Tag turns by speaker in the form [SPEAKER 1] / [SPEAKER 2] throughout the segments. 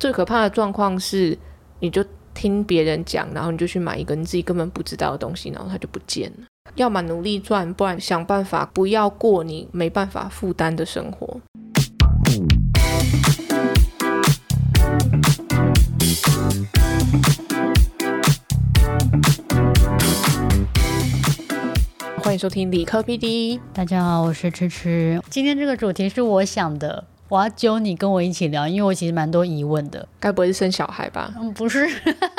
[SPEAKER 1] 最可怕的状况是，你就听别人讲，然后你就去买一个你自己根本不知道的东西，然后它就不见了。要么努力赚，不然想办法不要过你没办法负担的生活。欢迎收听理科 PD，
[SPEAKER 2] 大家好，我是迟迟。今天这个主题是我想的，我要揪你跟我一起聊，因为我其实蛮多疑问的。
[SPEAKER 1] 该不会是生小孩吧？
[SPEAKER 2] 嗯，不是，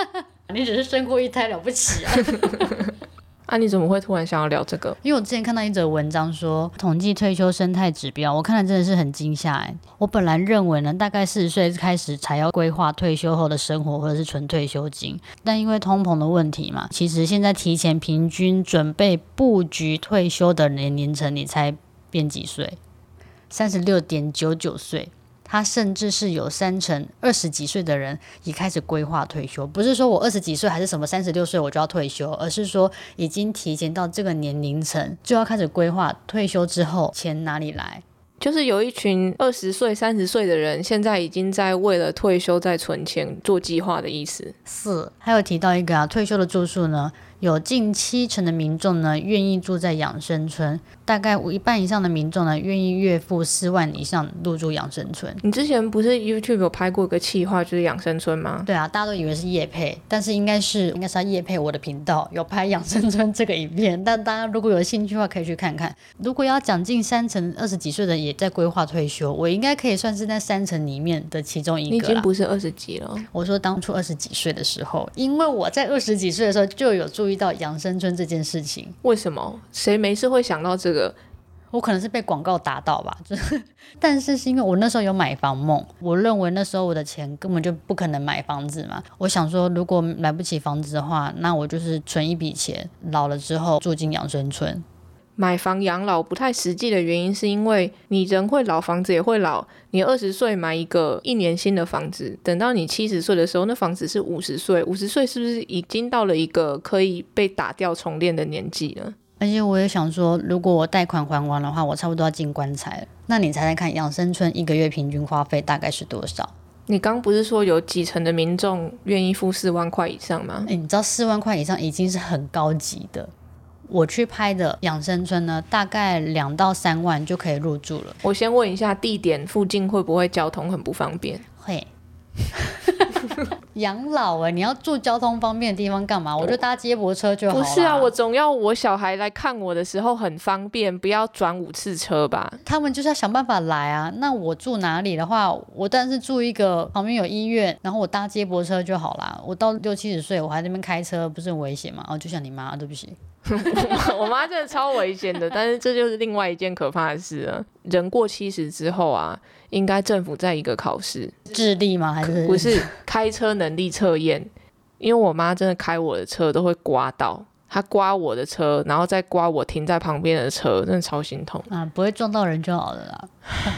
[SPEAKER 2] 你只是生过一胎了不起啊。
[SPEAKER 1] 啊，你怎么会突然想要聊这个？
[SPEAKER 2] 因为我之前看到一则文章说，统计退休生态指标，我看了真的是很惊吓哎。我本来认为呢，大概四十岁开始才要规划退休后的生活或者是存退休金，但因为通膨的问题嘛，其实现在提前平均准备布局退休的年龄层，你才变几岁？三十六点九九岁。他甚至是有三成二十几岁的人已开始规划退休，不是说我二十几岁还是什么三十六岁我就要退休，而是说已经提前到这个年龄层就要开始规划退休之后钱哪里来。
[SPEAKER 1] 就是有一群二十岁、三十岁的人，现在已经在为了退休在存钱做计划的意思。
[SPEAKER 2] 是，还有提到一个啊，退休的住宿呢。有近七成的民众呢，愿意住在养生村。大概一半以上的民众呢，愿意月付四万以上入住养生村。
[SPEAKER 1] 你之前不是 YouTube 有拍过一个企划，就是养生村吗？
[SPEAKER 2] 对啊，大家都以为是叶配，但是应该是应该是叶配我的频道有拍养生村这个影片。但大家如果有兴趣的话，可以去看看。如果要讲近三成二十几岁的也在规划退休，我应该可以算是在三成里面的其中一个。
[SPEAKER 1] 你已经不是二十几了。
[SPEAKER 2] 我说当初二十几岁的时候，因为我在二十几岁的时候就有注意到养生村这件事情。
[SPEAKER 1] 为什么？谁没事会想到这个？
[SPEAKER 2] 我可能是被广告打到吧，就是 但是是因为我那时候有买房梦，我认为那时候我的钱根本就不可能买房子嘛。我想说，如果买不起房子的话，那我就是存一笔钱，老了之后住进养生村。
[SPEAKER 1] 买房养老不太实际的原因，是因为你人会老，房子也会老。你二十岁买一个一年新的房子，等到你七十岁的时候，那房子是五十岁，五十岁是不是已经到了一个可以被打掉重练的年纪了？
[SPEAKER 2] 而且我也想说，如果我贷款还完的话，我差不多要进棺材了。那你猜猜看，养生村一个月平均花费大概是多少？
[SPEAKER 1] 你刚不是说有几成的民众愿意付四万块以上吗？
[SPEAKER 2] 哎，你知道四万块以上已经是很高级的。我去拍的养生村呢，大概两到三万就可以入住了。
[SPEAKER 1] 我先问一下，地点附近会不会交通很不方便？
[SPEAKER 2] 会。养老哎，你要住交通方便的地方干嘛？我就搭接驳车就好了。
[SPEAKER 1] 不是啊，我总要我小孩来看我的时候很方便，不要转五次车吧？
[SPEAKER 2] 他们就是要想办法来啊。那我住哪里的话，我但是住一个旁边有医院，然后我搭接驳车就好啦。我到六七十岁，我还那边开车，不是很危险吗？哦，就像你妈，对不起。
[SPEAKER 1] 我妈真的超危险的，但是这就是另外一件可怕的事了。人过七十之后啊，应该政府在一个考试，
[SPEAKER 2] 智力吗？还是
[SPEAKER 1] 不是开车能力测验？因为我妈真的开我的车都会刮到，她刮我的车，然后再刮我停在旁边的车，真的超心痛
[SPEAKER 2] 啊！不会撞到人就好了啦，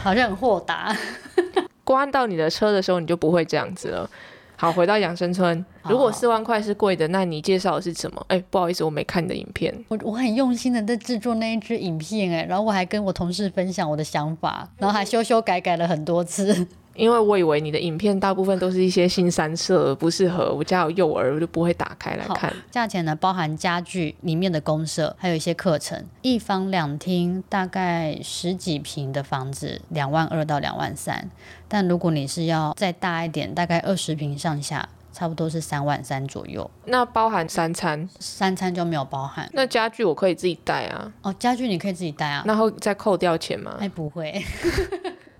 [SPEAKER 2] 好像很豁达。
[SPEAKER 1] 刮到你的车的时候，你就不会这样子了。好，回到养生村。如果四万块是贵的，那你介绍的是什么？哎，不好意思，我没看你的影片。
[SPEAKER 2] 我我很用心的在制作那一支影片，哎，然后我还跟我同事分享我的想法，然后还修修改改了很多次。
[SPEAKER 1] 因为我以为你的影片大部分都是一些新三色，不适合我家有幼儿，我就不会打开来看。
[SPEAKER 2] 价钱呢，包含家具里面的公社，还有一些课程。一房两厅，大概十几平的房子，两万二到两万三。但如果你是要再大一点，大概二十平上下，差不多是三万三左右。
[SPEAKER 1] 那包含三餐？
[SPEAKER 2] 三餐就没有包含。
[SPEAKER 1] 那家具我可以自己带啊？
[SPEAKER 2] 哦，家具你可以自己带啊？
[SPEAKER 1] 那会再扣掉钱吗？
[SPEAKER 2] 哎，不会。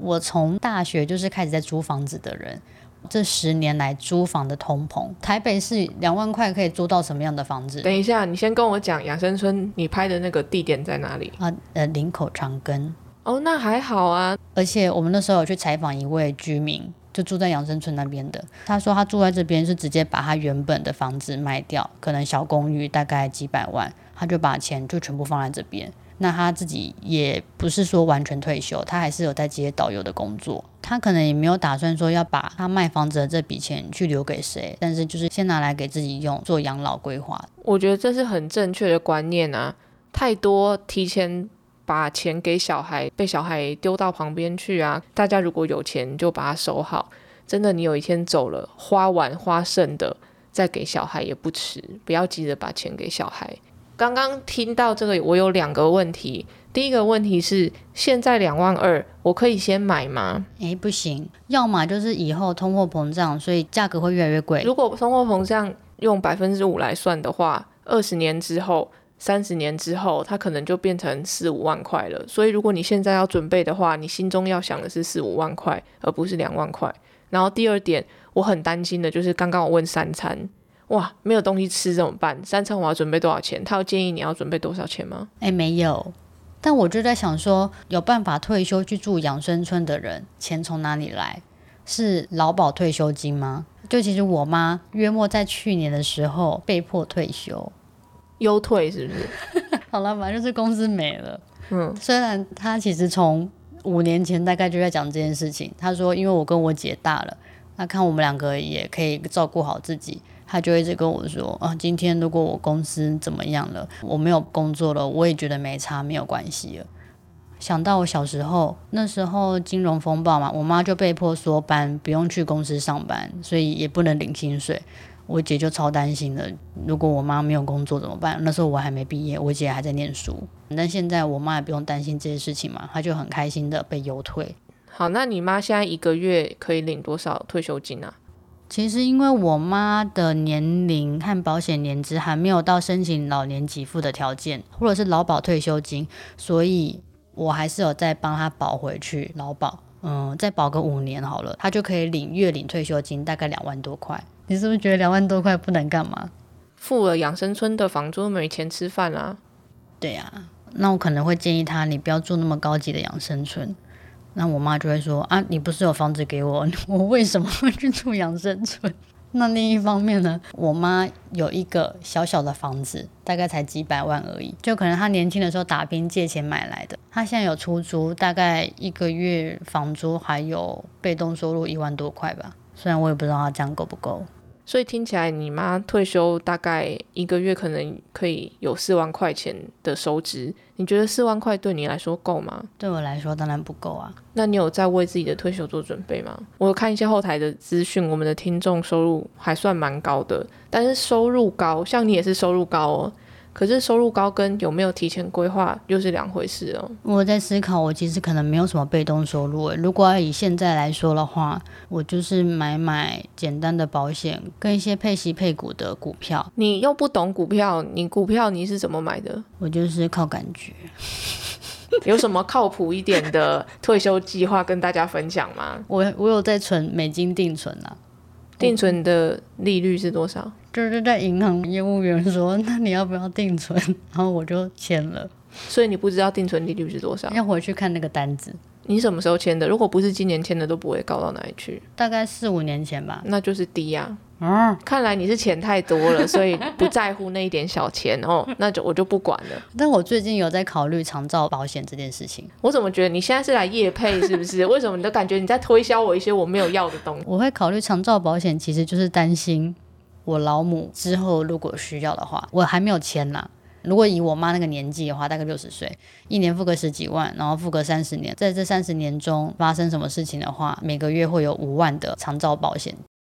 [SPEAKER 2] 我从大学就是开始在租房子的人，这十年来租房的通膨，台北市两万块可以租到什么样的房子？
[SPEAKER 1] 等一下，你先跟我讲养生村，你拍的那个地点在哪里？
[SPEAKER 2] 啊，呃，林口长庚。
[SPEAKER 1] 哦，那还好啊。
[SPEAKER 2] 而且我们那时候有去采访一位居民，就住在养生村那边的，他说他住在这边是直接把他原本的房子卖掉，可能小公寓大概几百万，他就把钱就全部放在这边。那他自己也不是说完全退休，他还是有在接导游的工作。他可能也没有打算说要把他卖房子的这笔钱去留给谁，但是就是先拿来给自己用，做养老规划。
[SPEAKER 1] 我觉得这是很正确的观念啊！太多提前把钱给小孩，被小孩丢到旁边去啊！大家如果有钱就把它收好。真的你有一天走了，花完花剩的再给小孩也不迟，不要急着把钱给小孩。刚刚听到这个，我有两个问题。第一个问题是，现在两万二，我可以先买吗？
[SPEAKER 2] 诶，不行，要么就是以后通货膨胀，所以价格会越来越贵。
[SPEAKER 1] 如果通货膨胀用百分之五来算的话，二十年之后、三十年之后，它可能就变成四五万块了。所以如果你现在要准备的话，你心中要想的是四五万块，而不是两万块。然后第二点，我很担心的就是刚刚我问三餐，哇，没有东西吃怎么办？三餐我要准备多少钱？他有建议你要准备多少钱吗？
[SPEAKER 2] 诶，没有。但我就在想说，有办法退休去住养生村的人，钱从哪里来？是劳保退休金吗？就其实我妈约莫在去年的时候被迫退休，
[SPEAKER 1] 优退是不是？
[SPEAKER 2] 好了，反正就是公司没了。嗯，虽然她其实从五年前大概就在讲这件事情，她说因为我跟我姐大了，那看我们两个也可以照顾好自己。他就一直跟我说啊，今天如果我公司怎么样了，我没有工作了，我也觉得没差，没有关系了。想到我小时候，那时候金融风暴嘛，我妈就被迫缩班，不用去公司上班，所以也不能领薪水。我姐就超担心的，如果我妈没有工作怎么办？那时候我还没毕业，我姐还在念书。但现在我妈也不用担心这些事情嘛，她就很开心的被优退。
[SPEAKER 1] 好，那你妈现在一个月可以领多少退休金啊？
[SPEAKER 2] 其实，因为我妈的年龄和保险年资还没有到申请老年给付的条件，或者是劳保退休金，所以我还是有再帮她保回去劳保。嗯，再保个五年好了，她就可以领月领退休金，大概两万多块。你是不是觉得两万多块不能干嘛？
[SPEAKER 1] 付了养生村的房租，没钱吃饭啊。
[SPEAKER 2] 对呀，那我可能会建议她，你不要住那么高级的养生村。那我妈就会说啊，你不是有房子给我，我为什么会去住养生村？那另一方面呢，我妈有一个小小的房子，大概才几百万而已，就可能她年轻的时候打拼借钱买来的。她现在有出租，大概一个月房租还有被动收入一万多块吧。虽然我也不知道她这样够不够。
[SPEAKER 1] 所以听起来，你妈退休大概一个月可能可以有四万块钱的收支，你觉得四万块对你来说够吗？
[SPEAKER 2] 对我来说当然不够啊。
[SPEAKER 1] 那你有在为自己的退休做准备吗？我看一些后台的资讯，我们的听众收入还算蛮高的，但是收入高，像你也是收入高哦。可是收入高跟有没有提前规划又是两回事哦。
[SPEAKER 2] 我在思考，我其实可能没有什么被动收入。如果要以现在来说的话，我就是买买简单的保险跟一些配息配股的股票。
[SPEAKER 1] 你又不懂股票，你股票你是怎么买的？
[SPEAKER 2] 我就是靠感觉。
[SPEAKER 1] 有什么靠谱一点的退休计划跟大家分享吗？
[SPEAKER 2] 我我有在存美金定存啊。
[SPEAKER 1] 定存的利率是多少？
[SPEAKER 2] 就是在银行业务员说，那你要不要定存？然后我就签了。
[SPEAKER 1] 所以你不知道定存利率是多少？
[SPEAKER 2] 要回去看那个单子。
[SPEAKER 1] 你什么时候签的？如果不是今年签的，都不会高到哪里去。
[SPEAKER 2] 大概四五年前吧。
[SPEAKER 1] 那就是低呀。嗯，看来你是钱太多了，所以不在乎那一点小钱哦。那就我就不管了。
[SPEAKER 2] 但我最近有在考虑长照保险这件事情。
[SPEAKER 1] 我怎么觉得你现在是来夜配是不是？为什么你都感觉你在推销我一些我没有要的东西？
[SPEAKER 2] 我会考虑长照保险，其实就是担心我老母之后如果需要的话，我还没有签呢。如果以我妈那个年纪的话，大概六十岁，一年付个十几万，然后付个三十年，在这三十年中发生什么事情的话，每个月会有五万的长照保险。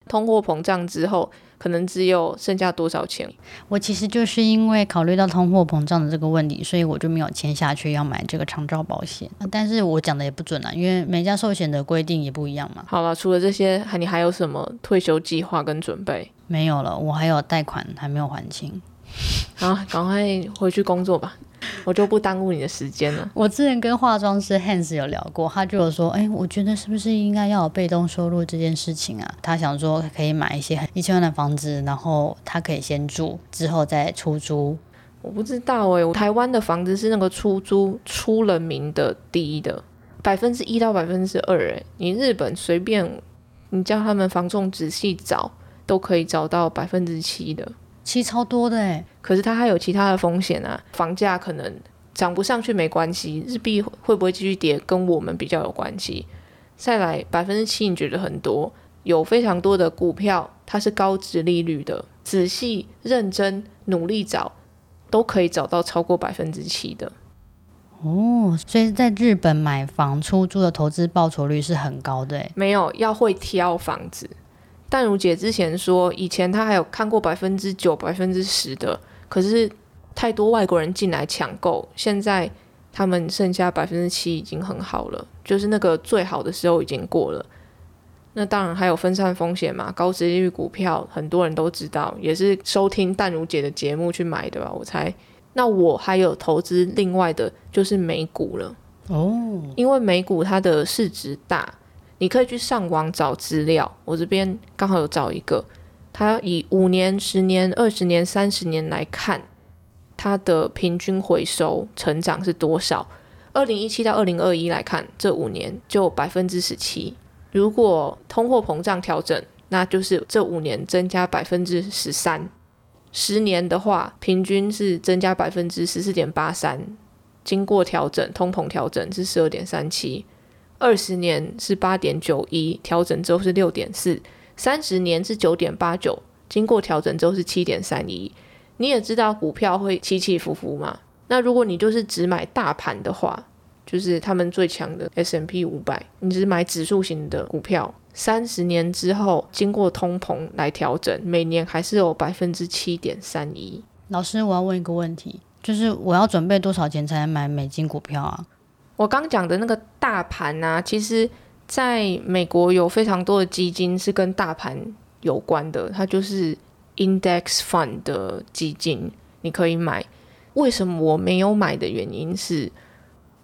[SPEAKER 1] 通货膨胀之后，可能只有剩下多少钱？
[SPEAKER 2] 我其实就是因为考虑到通货膨胀的这个问题，所以我就没有签下去要买这个长照保险。但是我讲的也不准啊，因为每家寿险的规定也不一样嘛。
[SPEAKER 1] 好了，除了这些，还你还有什么退休计划跟准备？
[SPEAKER 2] 没有了，我还有贷款还没有还清。
[SPEAKER 1] 好，赶快回去工作吧，我就不耽误你的时间了。
[SPEAKER 2] 我之前跟化妆师 Hans 有聊过，他就有说，哎，我觉得是不是应该要有被动收入这件事情啊？他想说可以买一些一千万的房子，然后他可以先住，之后再出租。
[SPEAKER 1] 我不知道哎，台湾的房子是那个出租出了名的第一的，百分之一到百分之二哎，你日本随便你叫他们房仲仔细找，都可以找到百分之七的。
[SPEAKER 2] 七超多的诶，
[SPEAKER 1] 可是它还有其他的风险啊，房价可能涨不上去没关系，日币会不会继续跌跟我们比较有关系。再来百分之七，你觉得很多？有非常多的股票它是高值利率的，仔细认真努力找，都可以找到超过百分之七的。
[SPEAKER 2] 哦，所以在日本买房出租的投资报酬率是很高的。
[SPEAKER 1] 没有要会挑房子。淡如姐之前说，以前她还有看过百分之九、百分之十的，可是太多外国人进来抢购，现在他们剩下百分之七已经很好了，就是那个最好的时候已经过了。那当然还有分散风险嘛，高值利率股票很多人都知道，也是收听淡如姐的节目去买的吧，我猜。那我还有投资另外的就是美股了哦，因为美股它的市值大，你可以去上网找资料。我这边刚好有找一个，它以五年、十年、二十年、三十年来看，它的平均回收成长是多少？二零一七到二零二一来看，这五年就百分之十七。如果通货膨胀调整，那就是这五年增加百分之十三。十年的话，平均是增加百分之十四点八三，经过调整，通膨调整是十二点三七。二十年是八点九一，调整之后是六点四。三十年是九点八九，经过调整之后是七点三一。你也知道股票会起起伏伏嘛？那如果你就是只买大盘的话，就是他们最强的 S M P 五百，你只买指数型的股票。三十年之后，经过通膨来调整，每年还是有百分之七点三一。
[SPEAKER 2] 老师，我要问一个问题，就是我要准备多少钱才能买美金股票啊？
[SPEAKER 1] 我刚讲的那个大盘啊，其实在美国有非常多的基金是跟大盘有关的，它就是 index fund 的基金，你可以买。为什么我没有买的原因是？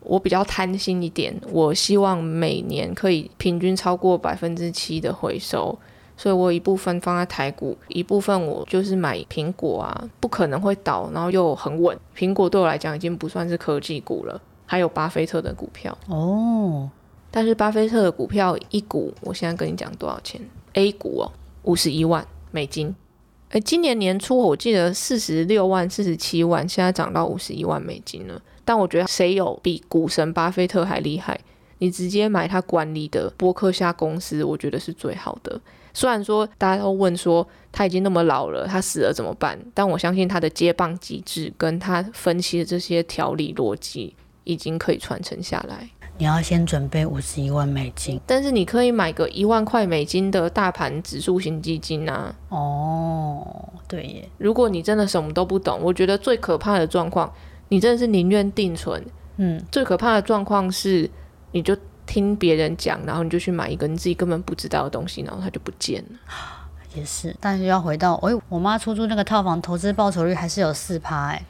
[SPEAKER 1] 我比较贪心一点，我希望每年可以平均超过百分之七的回收，所以我一部分放在台股，一部分我就是买苹果啊，不可能会倒，然后又很稳。苹果对我来讲已经不算是科技股了，还有巴菲特的股票哦。但是巴菲特的股票一股，我现在跟你讲多少钱？A 股哦，五十一万美金。诶，今年年初我记得四十六万、四十七万，现在涨到五十一万美金了。但我觉得谁有比股神巴菲特还厉害？你直接买他管理的波克夏公司，我觉得是最好的。虽然说大家都问说他已经那么老了，他死了怎么办？但我相信他的接棒机制跟他分析的这些条理逻辑，已经可以传承下来。
[SPEAKER 2] 你要先准备五十一万美金，
[SPEAKER 1] 但是你可以买个一万块美金的大盘指数型基金啊。
[SPEAKER 2] 哦，对耶。
[SPEAKER 1] 如果你真的什么都不懂，我觉得最可怕的状况。你真的是宁愿定存，嗯，最可怕的状况是，你就听别人讲，然后你就去买一个你自己根本不知道的东西，然后它就不见了。
[SPEAKER 2] 也是，但是要回到，哎，我妈出租那个套房，投资报酬率还是有四趴，哎，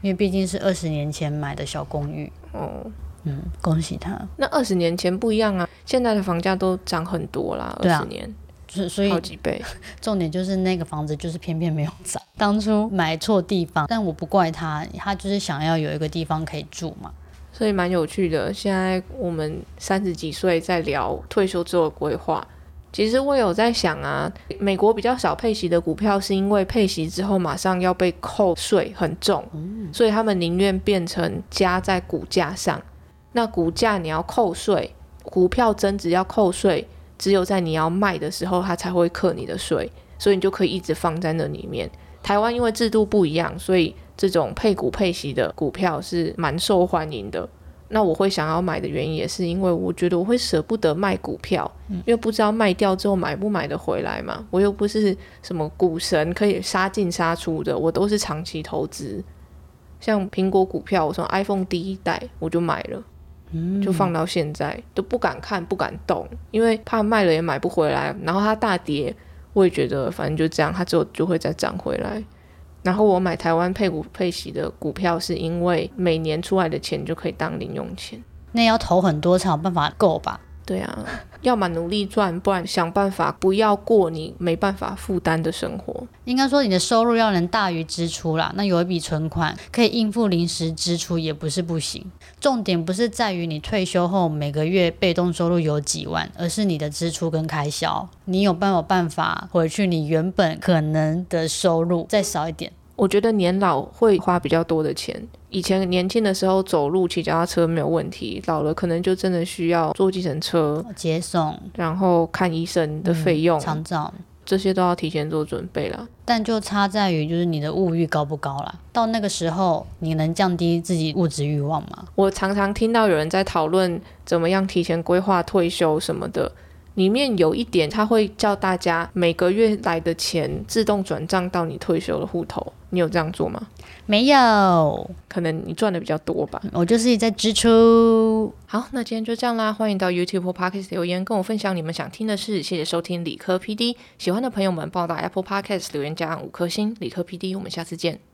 [SPEAKER 2] 因为毕竟是二十年前买的小公寓。哦，嗯，恭喜他。
[SPEAKER 1] 那二十年前不一样啊，现在的房价都涨很多啦，二十年。
[SPEAKER 2] 是，所以
[SPEAKER 1] 好几倍。
[SPEAKER 2] 重点就是那个房子就是偏偏没有涨，当初买错地方。但我不怪他，他就是想要有一个地方可以住嘛。
[SPEAKER 1] 所以蛮有趣的。现在我们三十几岁在聊退休之后的规划，其实我有在想啊，美国比较少配息的股票，是因为配息之后马上要被扣税很重，所以他们宁愿变成加在股价上。那股价你要扣税，股票增值要扣税。只有在你要卖的时候，它才会克你的税，所以你就可以一直放在那里面。台湾因为制度不一样，所以这种配股配息的股票是蛮受欢迎的。那我会想要买的原因，也是因为我觉得我会舍不得卖股票，因为不知道卖掉之后买不买得回来嘛。我又不是什么股神，可以杀进杀出的，我都是长期投资。像苹果股票，我从 iPhone 第一代我就买了。就放到现在都不敢看不敢动，因为怕卖了也买不回来。然后它大跌，我也觉得反正就这样，它之后就会再涨回来。然后我买台湾配股配息的股票，是因为每年出来的钱就可以当零用钱。
[SPEAKER 2] 那要投很多才有办法够吧？
[SPEAKER 1] 对啊，要么努力赚，不然想办法不要过你没办法负担的生活。
[SPEAKER 2] 应该说你的收入要能大于支出啦，那有一笔存款可以应付临时支出也不是不行。重点不是在于你退休后每个月被动收入有几万，而是你的支出跟开销，你有办有办法回去你原本可能的收入再少一点。
[SPEAKER 1] 我觉得年老会花比较多的钱。以前年轻的时候走路骑脚踏车没有问题，老了可能就真的需要坐计程车
[SPEAKER 2] 接送，
[SPEAKER 1] 然后看医生的费用、
[SPEAKER 2] 长照。
[SPEAKER 1] 这些都要提前做准备了。
[SPEAKER 2] 但就差在于就是你的物欲高不高啦。到那个时候，你能降低自己物质欲望吗？
[SPEAKER 1] 我常常听到有人在讨论怎么样提前规划退休什么的。里面有一点，他会叫大家每个月来的钱自动转账到你退休的户头。你有这样做吗？
[SPEAKER 2] 没有，
[SPEAKER 1] 可能你赚的比较多吧。
[SPEAKER 2] 我就是在支出。
[SPEAKER 1] 好，那今天就这样啦。欢迎到 YouTube 或 Podcast 留言，跟我分享你们想听的事。谢谢收听理科 PD，喜欢的朋友们，帮我到 Apple Podcast 留言加五颗星。理科 PD，我们下次见。